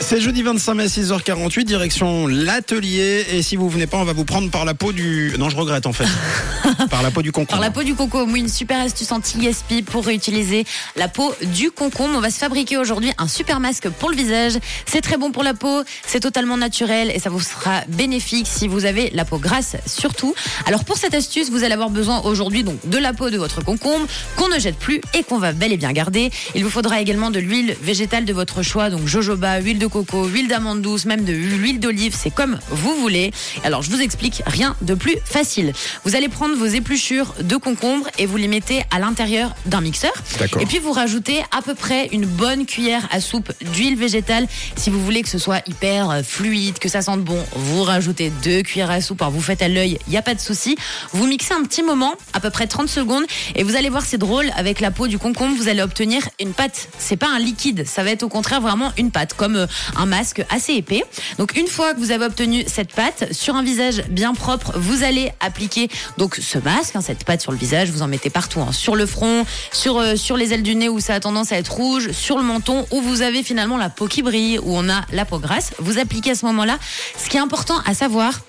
C'est jeudi 25 mai 6h48, direction l'atelier. Et si vous venez pas, on va vous prendre par la peau du. Non, je regrette en fait. par la peau du concombre. Par la peau du concombre, oui, une super astuce anti-gaspi pour réutiliser la peau du concombre. On va se fabriquer aujourd'hui un super masque pour le visage. C'est très bon pour la peau, c'est totalement naturel et ça vous sera bénéfique si vous avez la peau grasse surtout. Alors pour cette astuce, vous allez avoir besoin aujourd'hui donc de la peau de votre concombre qu'on ne jette plus et qu'on va bel et bien garder. Il vous faudra également de l'huile végétale de votre choix, donc jojoba, huile de coco, huile d'amande douce, même de l'huile d'olive, c'est comme vous voulez. Alors je vous explique rien de plus facile. Vous allez prendre vos épluchures de concombre et vous les mettez à l'intérieur d'un mixeur. D'accord. Et puis vous rajoutez à peu près une bonne cuillère à soupe d'huile végétale. Si vous voulez que ce soit hyper euh, fluide, que ça sente bon, vous rajoutez deux cuillères à soupe. Alors vous faites à l'œil, il n'y a pas de souci. Vous mixez un petit moment, à peu près 30 secondes, et vous allez voir c'est drôle avec la peau du concombre, vous allez obtenir une pâte. C'est pas un liquide, ça va être au contraire vraiment une pâte, comme euh, un masque assez épais. Donc une fois que vous avez obtenu cette pâte sur un visage bien propre, vous allez appliquer donc ce masque, hein, cette pâte sur le visage. Vous en mettez partout, hein, sur le front, sur euh, sur les ailes du nez où ça a tendance à être rouge, sur le menton où vous avez finalement la peau qui brille, où on a la peau grasse. Vous appliquez à ce moment-là. Ce qui est important à savoir.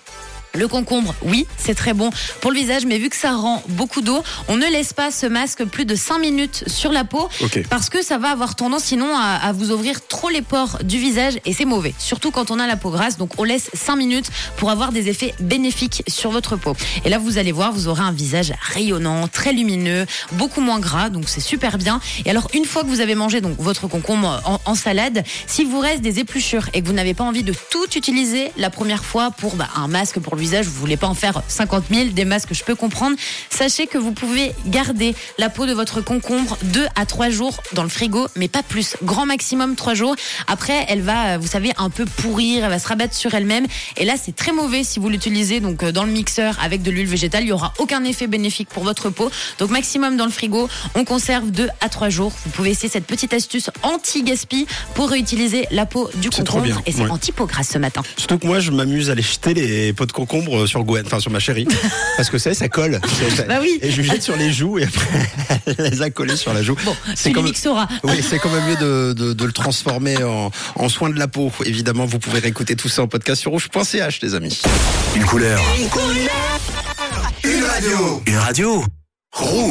Le concombre, oui, c'est très bon pour le visage, mais vu que ça rend beaucoup d'eau, on ne laisse pas ce masque plus de 5 minutes sur la peau parce que ça va avoir tendance sinon à, à vous ouvrir trop les pores du visage et c'est mauvais, surtout quand on a la peau grasse. Donc on laisse 5 minutes pour avoir des effets bénéfiques sur votre peau. Et là, vous allez voir, vous aurez un visage rayonnant, très lumineux, beaucoup moins gras, donc c'est super bien. Et alors, une fois que vous avez mangé donc votre concombre en, en salade, s'il vous reste des épluchures et que vous n'avez pas envie de tout utiliser la première fois pour bah, un masque pour le visage, vous voulez pas en faire 50 000, des masques, je peux comprendre. Sachez que vous pouvez garder la peau de votre concombre 2 à 3 jours dans le frigo, mais pas plus. Grand maximum 3 jours. Après, elle va, vous savez, un peu pourrir, elle va se rabattre sur elle-même. Et là, c'est très mauvais si vous l'utilisez donc euh, dans le mixeur avec de l'huile végétale. Il y aura aucun effet bénéfique pour votre peau. Donc maximum dans le frigo. On conserve 2 à 3 jours. Vous pouvez essayer cette petite astuce anti-gaspi pour réutiliser la peau du trop concombre. bien, Et c'est ouais. anti-peau grasse ce matin. Surtout que moi, je m'amuse à aller jeter les pots de concombre sur Gwen, enfin sur ma chérie. Parce que c'est, ça colle. C'est- Bah oui. Et je lui jette sur les joues et après, elle les a collés sur la joue. Bon, c'est comme, oui, c'est quand même mieux de, de, de le transformer en, en soin de la peau. Évidemment, vous pouvez réécouter tout ça en podcast sur rouge.ch, les amis. Une couleur. Une radio. Une radio. Rouge.